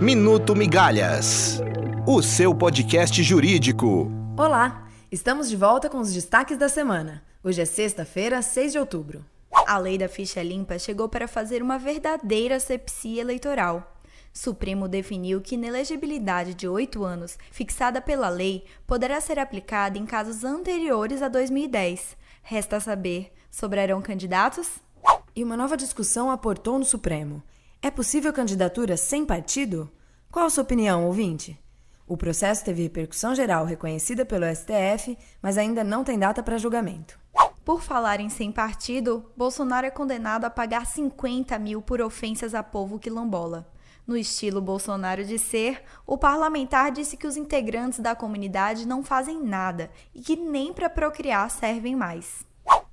Minuto Migalhas, o seu podcast jurídico. Olá, estamos de volta com os destaques da semana. Hoje é sexta-feira, 6 de outubro. A lei da ficha limpa chegou para fazer uma verdadeira sepsia eleitoral. Supremo definiu que inelegibilidade de oito anos, fixada pela lei, poderá ser aplicada em casos anteriores a 2010. Resta saber: sobrarão candidatos? E uma nova discussão aportou no Supremo. É possível candidatura sem partido? Qual a sua opinião, ouvinte? O processo teve repercussão geral reconhecida pelo STF, mas ainda não tem data para julgamento. Por falar em sem partido, Bolsonaro é condenado a pagar 50 mil por ofensas a povo quilombola. No estilo Bolsonaro de ser, o parlamentar disse que os integrantes da comunidade não fazem nada e que nem para procriar servem mais.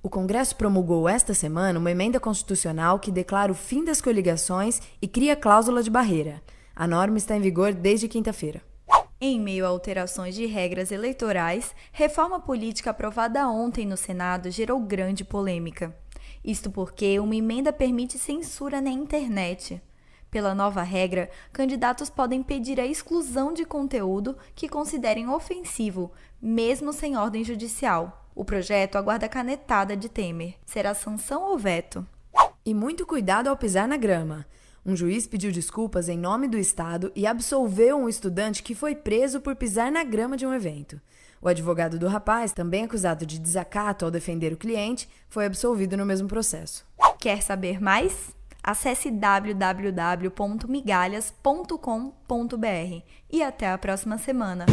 O Congresso promulgou esta semana uma emenda constitucional que declara o fim das coligações e cria cláusula de barreira. A norma está em vigor desde quinta-feira. Em meio a alterações de regras eleitorais, reforma política aprovada ontem no Senado gerou grande polêmica. Isto porque uma emenda permite censura na internet. Pela nova regra, candidatos podem pedir a exclusão de conteúdo que considerem ofensivo, mesmo sem ordem judicial. O projeto aguarda a canetada de Temer. Será sanção ou veto? E muito cuidado ao pisar na grama. Um juiz pediu desculpas em nome do Estado e absolveu um estudante que foi preso por pisar na grama de um evento. O advogado do rapaz, também acusado de desacato ao defender o cliente, foi absolvido no mesmo processo. Quer saber mais? Acesse www.migalhas.com.br e até a próxima semana.